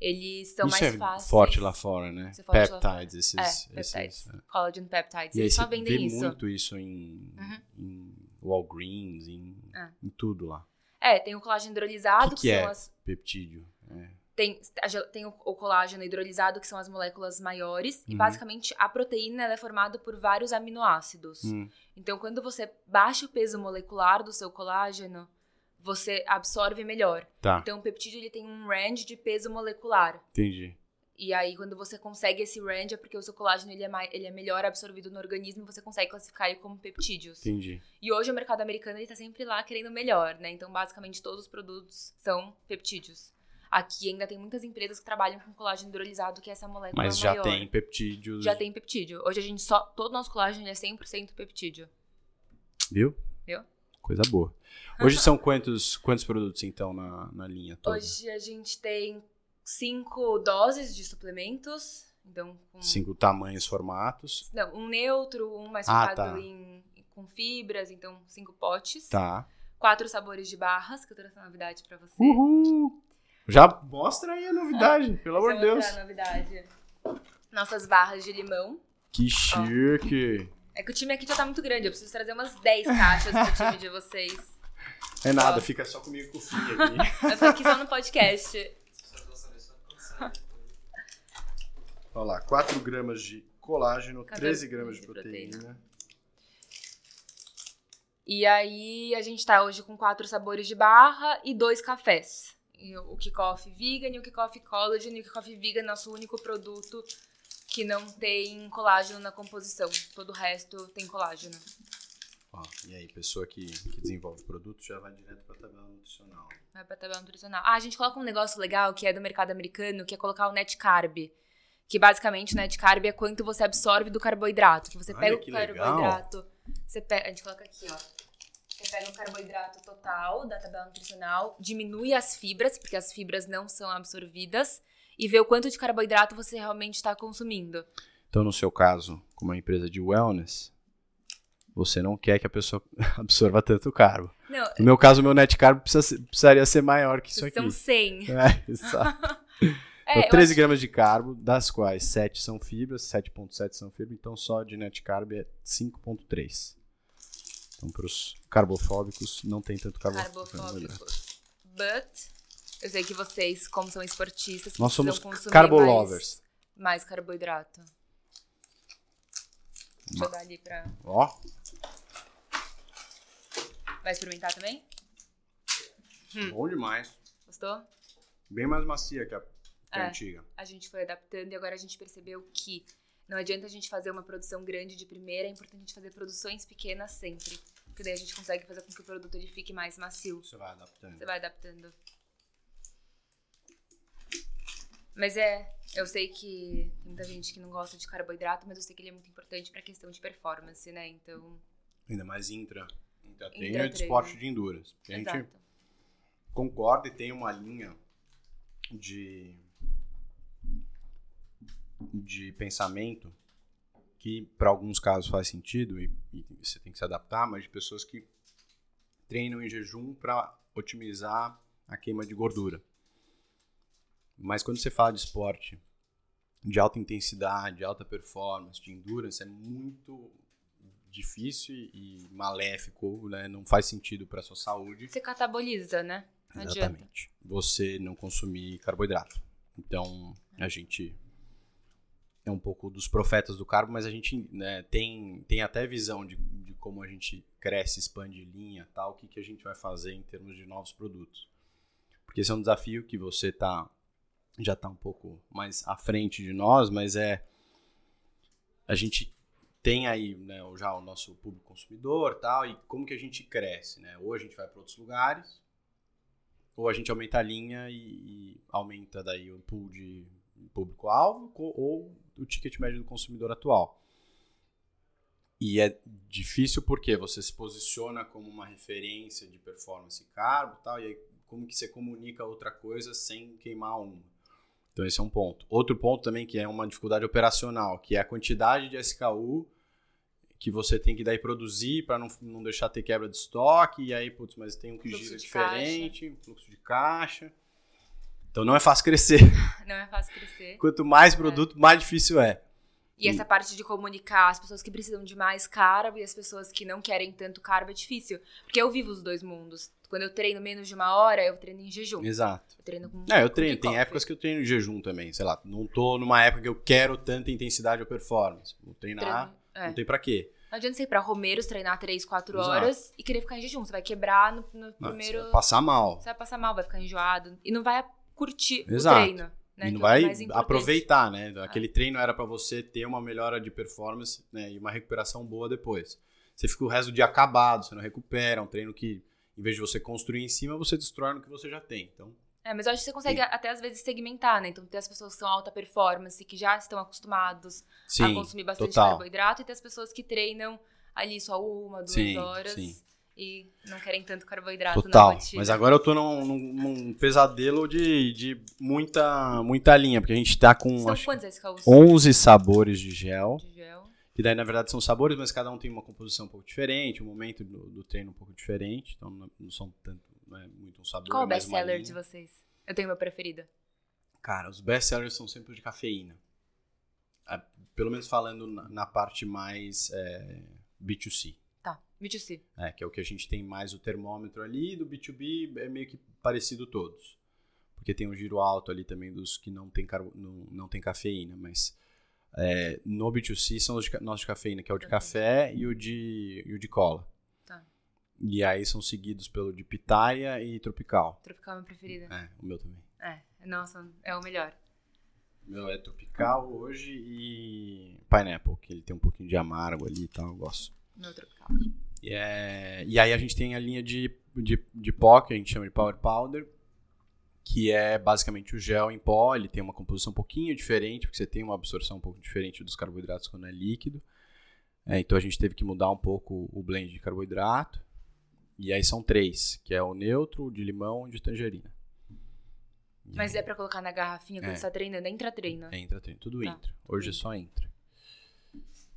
eles são Isso mais é fáceis. forte lá fora, né? Isso é Peptides, esses, É, esses- peptides. é. Collagen peptides. E Eles só vendem vê isso. muito isso em, Uhum. em Walgreens, em, É. em tudo lá. É, tem o colágeno hidrolisado, Que que, que são é? as. Peptídeo. É. Tem, tem o, o colágeno hidrolisado, que são as moléculas maiores. E Uhum. basicamente a proteína é formada por vários aminoácidos. Hum, Então, quando você baixa o peso molecular do seu colágeno, você absorve melhor. tá, Então, o peptídeo ele tem um range de peso molecular. entendi. E aí, quando você consegue esse range, é porque o seu colágeno ele é, mai- ele é melhor absorvido no organismo e você consegue classificar ele como peptídeos. Entendi. E hoje o mercado americano ele tá sempre lá querendo melhor, né? Então, basicamente, todos os produtos são peptídeos. Aqui ainda tem muitas empresas que trabalham com colágeno hidrolisado, que é essa molécula Mas já maior. tem peptídeos. Já tem peptídeo. Hoje a gente só... Todo nosso colágeno é 100% peptídeo. Viu? Viu? Coisa boa. Hoje são quantos, quantos produtos, então, na, na linha toda? Hoje a gente tem cinco doses de suplementos. Então, com... Cinco tamanhos, formatos. Não, um neutro, um mais Ah, focado tá. em... com fibras, então cinco potes. Tá. Quatro sabores de barras, que eu trouxe uma novidade pra você. Uhul! Já mostra aí a novidade, pelo amor de Deus. a novidade. Nossas barras de limão. Que chique. É que o time aqui já tá muito grande, eu preciso trazer umas 10 caixas pro time de vocês. É nada, Ó. fica só comigo com o Fih aqui. (laughs) Eu tô aqui só no podcast. Olha lá, 4 gramas de colágeno, Cadê 13 o- gramas de de proteína. E aí a gente tá hoje com quatro sabores de barra e dois cafés. E o Kickoff Vegan e o Kickoff Collagen. E o Kickoff Vegan é nosso único produto que não tem colágeno na composição. Todo o resto tem colágeno. Ó, e aí, pessoa que, que desenvolve produto já vai direto pra tabela nutricional. Vai pra tabela nutricional. Ah, a gente coloca um negócio legal que é do mercado americano, que é colocar o net carb. Que basicamente o net carb é quanto você absorve do carboidrato. Que você Olha pega o legal. carboidrato. Você pega, a gente coloca aqui, ó. Você pega o carboidrato total da tabela nutricional, diminui as fibras, porque as fibras não são absorvidas, e vê o quanto de carboidrato você realmente está consumindo. Então, no seu caso, como uma empresa de wellness, você não quer que a pessoa (laughs) absorva tanto carbo. Não, No meu caso, o meu net carb precisa precisaria ser maior que isso aqui. são 100. É, (laughs) exato. (laughs) É, Então, eu 13 acho- gramas de carbo, das quais 7 são fibras, 7.7 são fibras, então só de net carb é 5.3. Então, para os carbofóbicos, não tem tanto carboidrato. carbofóbicos. But, eu sei que vocês, como são esportistas, Nós somos carbolovers. Mais, mais carboidrato. Deixa eu dar ali pra... Ó, Vai experimentar também? Hum. bom demais. Gostou? Bem mais macia que a, que a É. antiga. A gente foi adaptando e agora a gente percebeu que não adianta a gente fazer uma produção grande de primeira, é importante a gente fazer produções pequenas sempre. Porque daí a gente consegue fazer com que o produto ele fique mais macio. Você vai adaptando. Você vai adaptando. Mas é, eu sei que tem muita gente que não gosta de carboidrato, mas eu sei que ele é muito importante pra questão de performance, né? Então, Ainda mais intra. Intra-treino e Intra-treino. esporte de endurance. Porque a gente exato. concorda e tem uma linha de de pensamento que para alguns casos faz sentido e, e você tem que se adaptar, mas de pessoas que treinam em jejum para otimizar a queima de gordura. Mas quando você fala de esporte de alta intensidade, alta performance, de endurance, é muito difícil e maléfico, né? Não faz sentido para sua saúde. Você cataboliza, né? Não Exatamente. Adianta. Você não consumir carboidrato. Então, a gente um pouco dos profetas do carbo, mas a gente né, tem, tem até visão de, de como a gente cresce, expande linha, tal, o que, que a gente vai fazer em termos de novos produtos. Porque esse é um desafio que você tá, já está um pouco mais à frente de nós, mas é a gente tem aí né, já o nosso público consumidor tal, e como que a gente cresce, né? Ou a gente vai para outros lugares, ou a gente aumenta a linha e, e aumenta daí o pool de público-alvo, ou o ticket médio do consumidor atual. E é difícil porque você se posiciona como uma referência de performance carbo tal, e aí como que você comunica outra coisa sem queimar uma. Então esse é um ponto. Outro ponto também que é uma dificuldade operacional, que é a quantidade de SKU que você tem que daí produzir para não, não deixar ter quebra de estoque, e aí, putz, mas tem um que gira diferente, caixa. fluxo de caixa. Então não é fácil crescer. (laughs) Não é fácil crescer. Quanto mais é. produto, é. mais difícil é. E, e essa parte de comunicar as pessoas que precisam de mais carbo e as pessoas que não querem tanto carbo é difícil. Porque eu vivo os dois mundos. Quando eu treino menos de uma hora, eu treino em jejum. Exato. Eu treino com. É, eu treino. Tem épocas que eu treino em jejum também. Sei lá, não tô numa época que eu quero tanta intensidade ou performance. Vou treinar, treino, é. não tem pra quê. Não adianta você ir pra Romeiros treinar 3, 4 horas e querer ficar em jejum. Você vai quebrar no, no não, primeiro. Você vai passar mal. Você vai passar mal, vai ficar enjoado. E não vai curtir Exato. o treino. Né, e não é vai aproveitar, né? É. Aquele treino era para você ter uma melhora de performance né, e uma recuperação boa depois. Você fica o resto do dia acabado, você não recupera. É um treino que, em vez de você construir em cima, você destrói no que você já tem. Então, é, mas eu acho que você consegue Sim. até às vezes segmentar, né? Então tem as pessoas que são alta performance, que já estão acostumados Sim, a consumir bastante total. carboidrato, e tem as pessoas que treinam ali só uma, duas sim, horas. Sim. E não querem tanto carboidrato Total. Mas agora eu tô num, num, pesadelo de, de muita, muita linha, porque a gente tá com são acho, quantos 11 sabores de gel. De gel. Que daí, na verdade, são sabores, mas cada um tem uma composição um pouco diferente, um momento do, do treino um pouco diferente. Então não, são tanto, não é muito um sabor. Qual é o best-seller de vocês? Eu tenho meu preferido. Cara, os best-sellers são sempre de cafeína. É, pelo menos falando na, na parte mais. É, B2C. Tá, B2C. É, que é o que a gente tem mais o termômetro ali, do B2B é meio que parecido todos. Porque tem um giro alto ali também dos que não tem, carbo, não, não tem cafeína, mas é, no B2C são os de, nossos de cafeína, que é o de café e o de, e o de cola. Tá. E aí são seguidos pelo de pitaia e tropical. Tropical é meu preferido. É, o meu também. É, nossa, é o melhor. Meu é tropical hoje e pineapple, que ele tem um pouquinho de amargo ali e tal, eu gosto. Meu tropical. E, é, e aí a gente tem a linha de, de, de pó, que a gente chama de Power Powder, que é basicamente o gel em pó, ele tem uma composição um pouquinho diferente, porque você tem uma absorção um pouco diferente dos carboidratos quando é líquido. É, então a gente teve que mudar um pouco o blend de carboidrato. E aí são três, que é o neutro, o de limão e o de tangerina. Mas é pra colocar na garrafinha quando é. você tá treinando? Entra treino? É, entra treino. Tudo tá. entra. Hoje entra. só entra.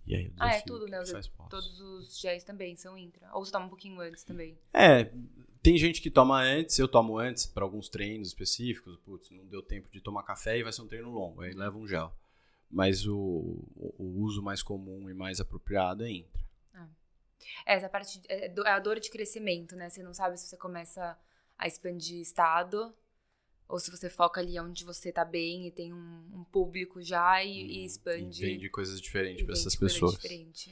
E aí, ah, é tudo, né? Os, todos os géis também são intra. Ou você toma um pouquinho antes também? É, tem gente que toma antes, eu tomo antes para alguns treinos específicos. Putz, não deu tempo de tomar café e vai ser um treino longo, aí leva um gel. Mas o, o, uso mais comum e mais apropriado é intra. Ah. É, essa parte é, é a dor de crescimento, né? Você não sabe se você começa a expandir estado ou se você foca ali onde você tá bem e tem um, um público já e, hum, e expande. E vende coisas diferentes para essas pessoas. Diferente.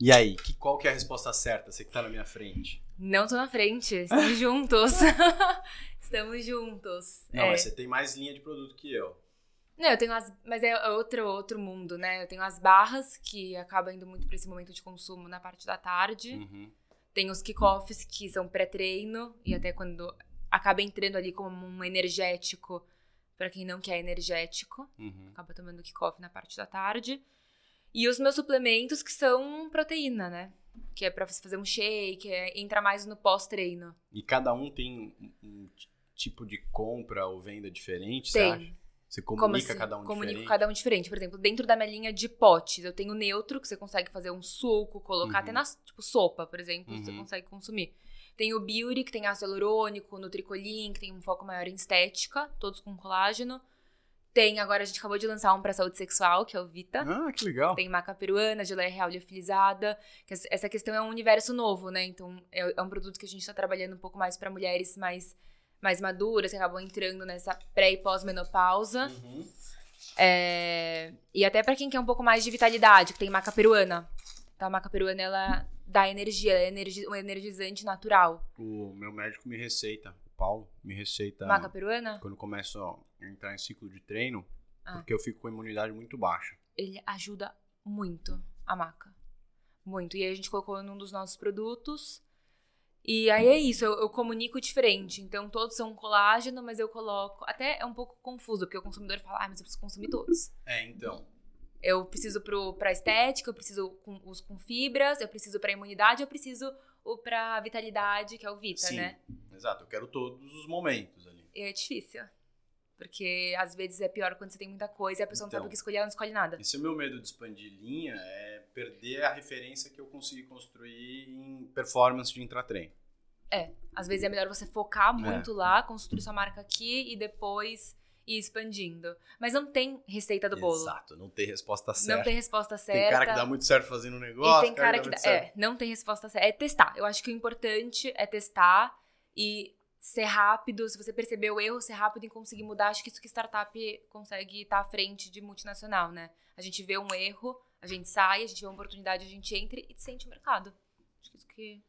E aí, que, qual que é a resposta certa? Você que tá na minha frente. Não tô na frente, estamos (laughs) juntos. (laughs) estamos juntos. Não, é. mas você tem mais linha de produto que eu. Não, eu tenho as. Mas é outro, outro mundo, né? Eu tenho as barras, que acabam indo muito pra esse momento de consumo na parte da tarde. Uhum. Tem os kickoffs, que são pré-treino, e até quando acaba entrando ali como um energético para quem não quer energético. Uhum. Acaba tomando kickoff na parte da tarde. E os meus suplementos, que são proteína, né? Que é pra você fazer um shake, é, entra mais no pós-treino. E cada um tem um tipo de compra ou venda diferente, tem. você acha? Você comunica assim? cada um comunico diferente? cada um diferente. Por exemplo, dentro da minha linha de potes, eu tenho neutro, que você consegue fazer um suco, colocar uhum. até na tipo, sopa, por exemplo, uhum. você consegue consumir. Tem o Beauty, que tem ácido hialurônico, Nutricolin, que tem um foco maior em estética, todos com colágeno. Tem, agora a gente acabou de lançar um para saúde sexual, que é o Vita. Ah, que legal. Tem maca peruana, geleia real liofilizada. Que essa questão é um universo novo, né? Então, é, é um produto que a gente está trabalhando um pouco mais para mulheres mais, mais maduras, que acabam entrando nessa pré e pós-menopausa. Uhum. É, e até para quem quer um pouco mais de vitalidade, que tem maca peruana. Então, a maca peruana, ela dá energia, é energi um energizante natural. O meu médico me receita, o Paulo, me receita... Maca peruana? Quando começo a entrar em ciclo de treino, ah. porque eu fico com a imunidade muito baixa. Ele ajuda muito a maca. Muito. E aí a gente colocou num dos nossos produtos. E aí é isso, eu, eu, comunico diferente. Então, todos são colágeno, mas eu coloco. Até é um pouco confuso, porque o consumidor fala, ah, mas eu preciso consumir todos. É, então. Eu preciso pro, pra estética, eu preciso com, os com fibras, eu preciso pra imunidade, eu preciso o pra vitalidade, que é o Vita, Sim, né? Exato, eu quero todos os momentos ali. E é difícil. Porque às vezes é pior quando você tem muita coisa e a pessoa então, não sabe o que escolher, ela não escolhe nada. Esse é o meu medo de expandir linha, é perder a referência que eu consegui construir em performance de intratreino. É, às vezes é melhor você focar muito é. lá, construir sua marca aqui e depois ir expandindo. Mas não tem receita do bolo. Exato, não tem resposta certa. Não tem resposta certa. Tem cara que dá muito certo fazendo um negócio. E tem cara, cara que, dá, é, não tem resposta certa. É testar. Eu acho que o importante é testar e ser rápido, se você perceber o erro, ser rápido em conseguir mudar. Acho que isso que startup consegue estar à frente de multinacional, né? A gente vê um erro, a gente sai, a gente vê uma oportunidade, a gente entra e sente o mercado. Acho que isso que,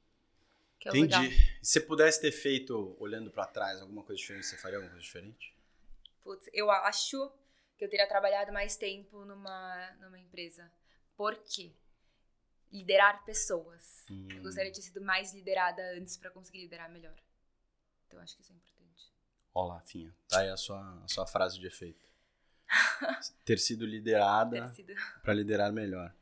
que é o Entendi. E se pudesse ter feito, olhando para trás, alguma coisa diferente, você faria alguma coisa diferente? Putz, eu acho que eu teria trabalhado mais tempo numa, numa empresa. Por quê? Liderar pessoas. Hum. Eu gostaria de ter sido mais liderada antes para conseguir liderar melhor. Então, acho que isso é importante. Olá, Finha. Tá aí a sua, a sua frase de efeito. (laughs) Ter sido liderada para liderar melhor.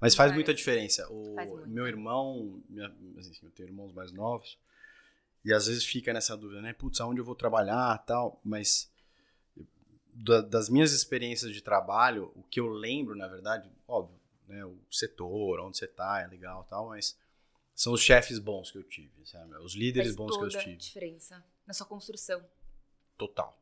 Mas faz muita diferença. O meu irmão, minha, assim, eu tenho irmãos mais novos, e às vezes fica nessa dúvida, né? Putz, aonde eu vou trabalhar tal, mas da, das minhas experiências de trabalho, o que eu lembro, na verdade, óbvio, né? O setor, onde você tá, é legal tal, mas são os chefes bons que eu tive, sabe? Os líderes Faz bons que eu tive. diferença na sua construção. Total.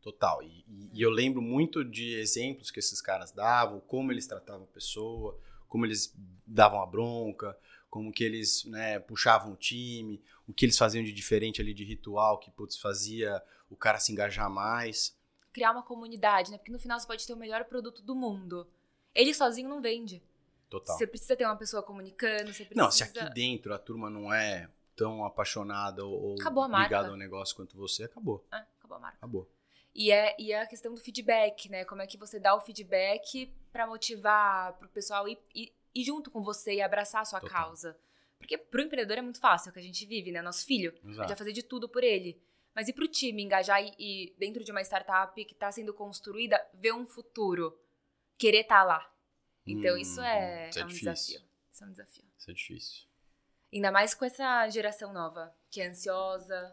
Total. E, e, e, eu lembro muito de exemplos que esses caras davam, como eles tratavam a pessoa, como eles davam a bronca, como que eles né, puxavam o time, o que eles faziam de diferente ali de ritual que putz, fazia o cara se engajar mais. Criar uma comunidade, né? Porque no final você pode ter o melhor produto do mundo. Ele sozinho não vende. Total. Você precisa ter uma pessoa comunicando, você precisa... Não, se aqui dentro a turma não é tão apaixonada ou ligada ao negócio quanto você, acabou. É, acabou a marca. Acabou. E é, e é a questão do feedback, né? Como é que você dá o feedback para motivar pro pessoal ir, ir, ir, junto com você e abraçar a sua Total. causa. Porque pro empreendedor é muito fácil, é o que a gente vive, né? Nosso filho, Exato. a gente vai fazer de tudo por ele. Mas e pro time engajar e, e dentro de uma startup que está sendo construída, ver um futuro, querer estar tá lá. Então hum, isso é, isso é, é um difícil. desafio. Isso é um desafio. Isso é difícil. Ainda mais com essa geração nova, que é ansiosa.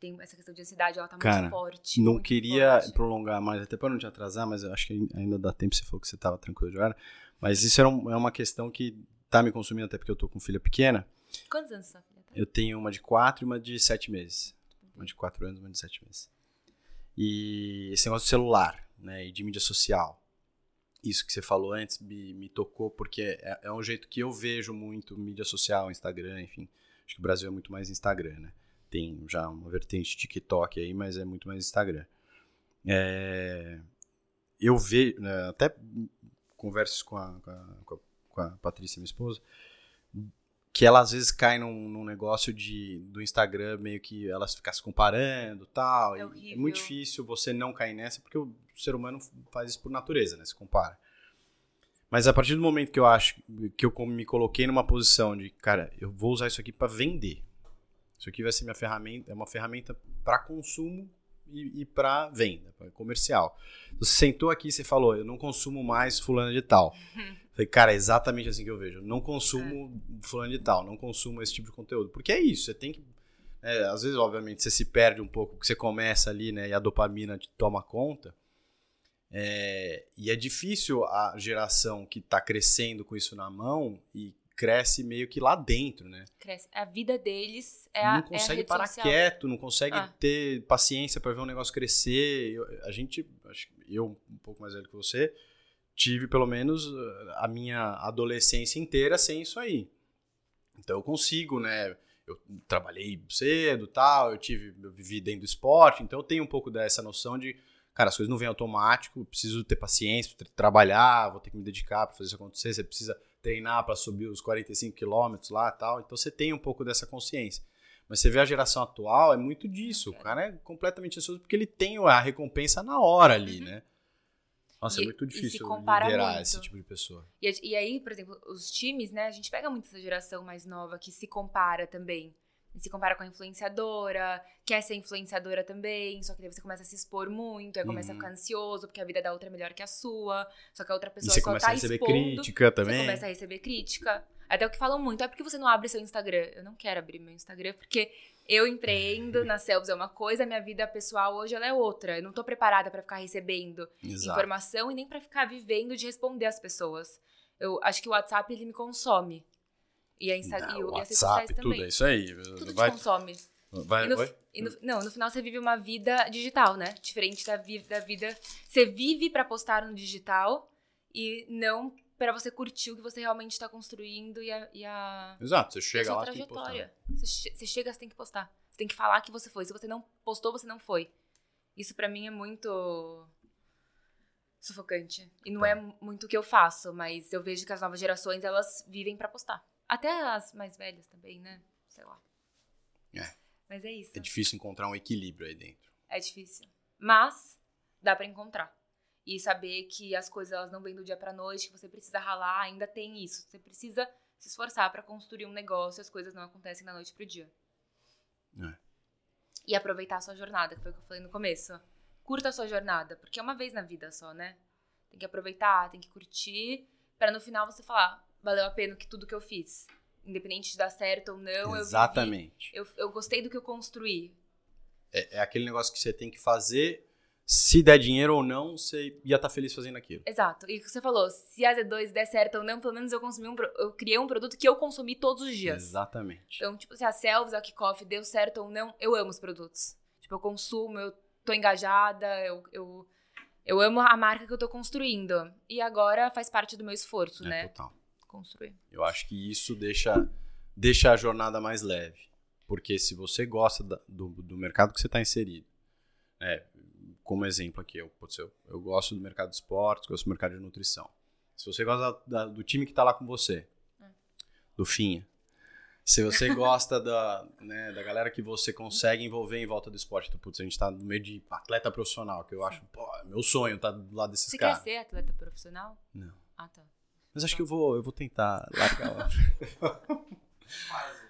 Tem essa questão de ansiedade, ela tá Cara, muito forte. Não muito queria forte. prolongar mais, até para não te atrasar, mas eu acho que ainda dá tempo, você falou que você tava tranquilo de hora. Mas isso é uma questão que tá me consumindo, até porque eu tô com filha pequena. Quantos anos sua filha tem? Eu tenho uma de quatro e uma de sete meses. Uma de quatro anos uma de sete meses. E esse negócio de celular, né, e de mídia social isso que você falou antes me, me tocou, porque é, é, um jeito que eu vejo muito mídia social, Instagram, enfim. Acho que o Brasil é muito mais Instagram, né? Tem já uma vertente TikTok aí, mas é muito mais Instagram. É, eu vejo, né, até converso com a, com a, com a Patrícia, minha esposa, que ela às vezes cai num, num, negócio de, do Instagram, meio que elas ficam se comparando tal, é e é muito difícil você não cair nessa, porque o ser humano faz isso por natureza, né? Se compara. Mas a partir do momento que eu acho que eu me coloquei numa posição de, cara, eu vou usar isso aqui para vender. Isso aqui vai ser minha ferramenta, é uma ferramenta para consumo e, e para venda, pra comercial. Você sentou aqui e você falou, eu não consumo mais fulano de tal. (laughs) Falei, cara, é exatamente assim que eu vejo. Não consumo é. fulano de tal, não consumo esse tipo de conteúdo. Porque é isso, você tem que. É, às vezes, obviamente, você se perde um pouco, porque você começa ali, né, e a dopamina te toma conta. É, e é difícil a geração que está crescendo com isso na mão e cresce meio que lá dentro, né? Cresce. A vida deles é a Não consegue é a parar social. quieto, não consegue Ah. ter paciência para ver um negócio crescer. Eu- a gente, acho que eu um pouco mais velho que você, tive pelo menos a minha adolescência inteira sem isso aí. Então eu consigo, né? Eu trabalhei cedo, tal, eu tive, eu vivi dentro do esporte, então eu tenho um pouco dessa noção de, cara, as coisas não vêm automático, preciso ter paciência, trabalhar, vou ter que me dedicar para fazer isso acontecer, você precisa treinar para subir os 45 quilômetros lá, tal. Então você tem um pouco dessa consciência. Mas você vê a geração atual, é muito disso. O cara é completamente ansioso porque ele tem a recompensa na hora ali, Uhum. né? Nossa, E- é muito e difícil liderar muito. esse tipo de pessoa. E, a- e aí, por exemplo, os times, né? A gente pega muito essa geração mais nova que se compara também. Se compara com a influenciadora, quer ser influenciadora também, só que daí você começa a se expor muito, aí começa a Uhum. ficar ansioso, porque a vida da outra é melhor que a sua, só que a outra E pessoa você só começa tá a receber expondo. crítica Você também. começa a receber crítica. Até o que falam muito, é porque você não abre seu Instagram. Eu não quero abrir meu Instagram, porque eu empreendo, na Selvos é uma coisa, a minha vida pessoal hoje ela é outra. Eu não tô preparada pra ficar recebendo Exato. informação e nem pra ficar vivendo de responder as pessoas. Eu acho que o WhatsApp ele me consome. E a Insta Não, e, o, WhatsApp, tudo, também. é isso aí. Tudo te vai, consome. vai, E no, oi? e no- não, no final você vive uma vida digital, né? Diferente da, vi- da vida. Você vive pra postar no digital e não pra você curtir o que você realmente tá construindo e a, e a, Exato, você a chega lá tem que postar. trajetória. Você, você chega, você tem que postar. Você tem que falar que você foi. Se você não postou, você não foi. Isso pra mim é muito sufocante. E não Tá. é muito o que eu faço, mas eu vejo que as novas gerações, elas vivem pra postar. Até as mais velhas também, né? Sei lá. É. Mas é isso. É difícil encontrar um equilíbrio aí dentro. É difícil. Mas dá pra encontrar. E saber que as coisas elas não vêm do dia pra noite, que você precisa ralar, ainda tem isso. Você precisa se esforçar pra construir um negócio, as coisas não acontecem da noite pro dia. É. E aproveitar a sua jornada, que foi o que eu falei no começo. Curta a sua jornada, porque é uma vez na vida só, né? Tem que aproveitar, tem que curtir, pra no final você falar, valeu a pena que tudo que eu fiz. Independente de dar certo ou não, eu. Exatamente. Eu, eu gostei do que eu construí. É, é aquele negócio que você tem que fazer. Se der dinheiro ou não, você ia estar feliz fazendo aquilo. Exato. E o que você falou, se a Z2 der certo ou não, pelo menos eu consumi um, eu criei um produto que eu consumi todos os dias. Exatamente. Então, tipo, se a Selvs, a Kickoff deu certo ou não, eu amo os produtos. Tipo, eu consumo, eu tô engajada, eu, eu, eu amo a marca que eu tô construindo. E agora faz parte do meu esforço, É, né? total. Construir. Eu acho que isso deixa, deixa a jornada mais leve. Porque se você gosta do, do mercado que você está inserido, né, como exemplo aqui, eu, putz, eu, eu gosto do mercado de esportes, gosto do mercado de nutrição. Se você gosta da- da- do time que está lá com você, Hum. do Finha, se você (laughs) gosta da, né, da galera que você consegue envolver em volta do esporte, então, putz, a gente está no meio de atleta profissional, que eu acho, pô, é meu sonho estar do lado desses Você caras. quer ser atleta profissional? Não. Ah, tá. Mas acho que eu vou, eu vou tentar largar lá. (laughs)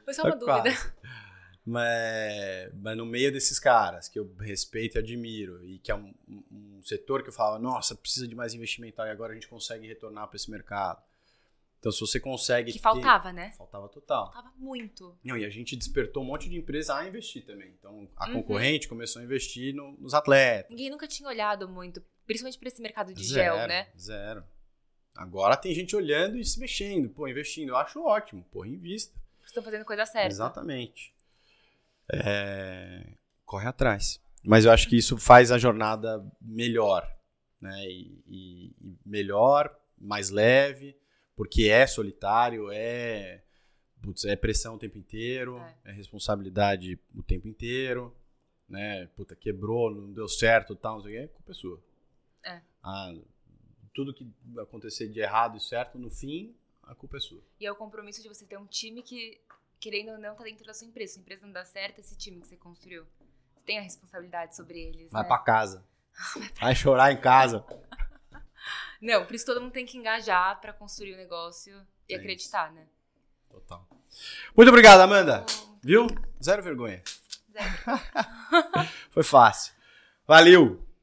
Foi só uma Tá dúvida. quase. Mas, mas no meio desses caras que eu respeito e admiro, e que é um, um setor que eu falo, nossa, precisa de mais investimento e agora a gente consegue retornar para esse mercado. Então, se você consegue. Que ter- faltava, né? Faltava total. Faltava muito. Não, e a gente despertou um monte de empresa a investir também. Então, a Uhum. concorrente começou a investir no- nos atletas. Ninguém nunca tinha olhado muito, principalmente pra esse mercado de zero, gel, né? Zero. Agora tem gente olhando e se mexendo, pô, investindo. Eu acho ótimo, pô, invista. Estão fazendo coisa certa. Exatamente. É, Corre atrás. Mas eu acho que isso faz a jornada melhor, né? E, e- e melhor, mais leve, porque é solitário, é, putz, é pressão o tempo inteiro, é. responsabilidade o tempo inteiro, né? Puta, quebrou, não deu certo, tal, não sei o é culpa sua. É. Ah, tudo que acontecer de errado e certo, no fim, a culpa é sua. E é o compromisso de você ter um time que, querendo ou não, tá dentro da sua empresa. Se a empresa não dá certo, esse time que você construiu. Você tem a responsabilidade sobre eles. Vai né? pra casa. (laughs) Vai chorar em casa. (laughs) Não, por isso todo mundo tem que engajar pra construir o negócio e É acreditar, né? Total. Muito obrigado, Amanda. Viu? Zero vergonha. Zero. (laughs) Foi fácil. Valeu!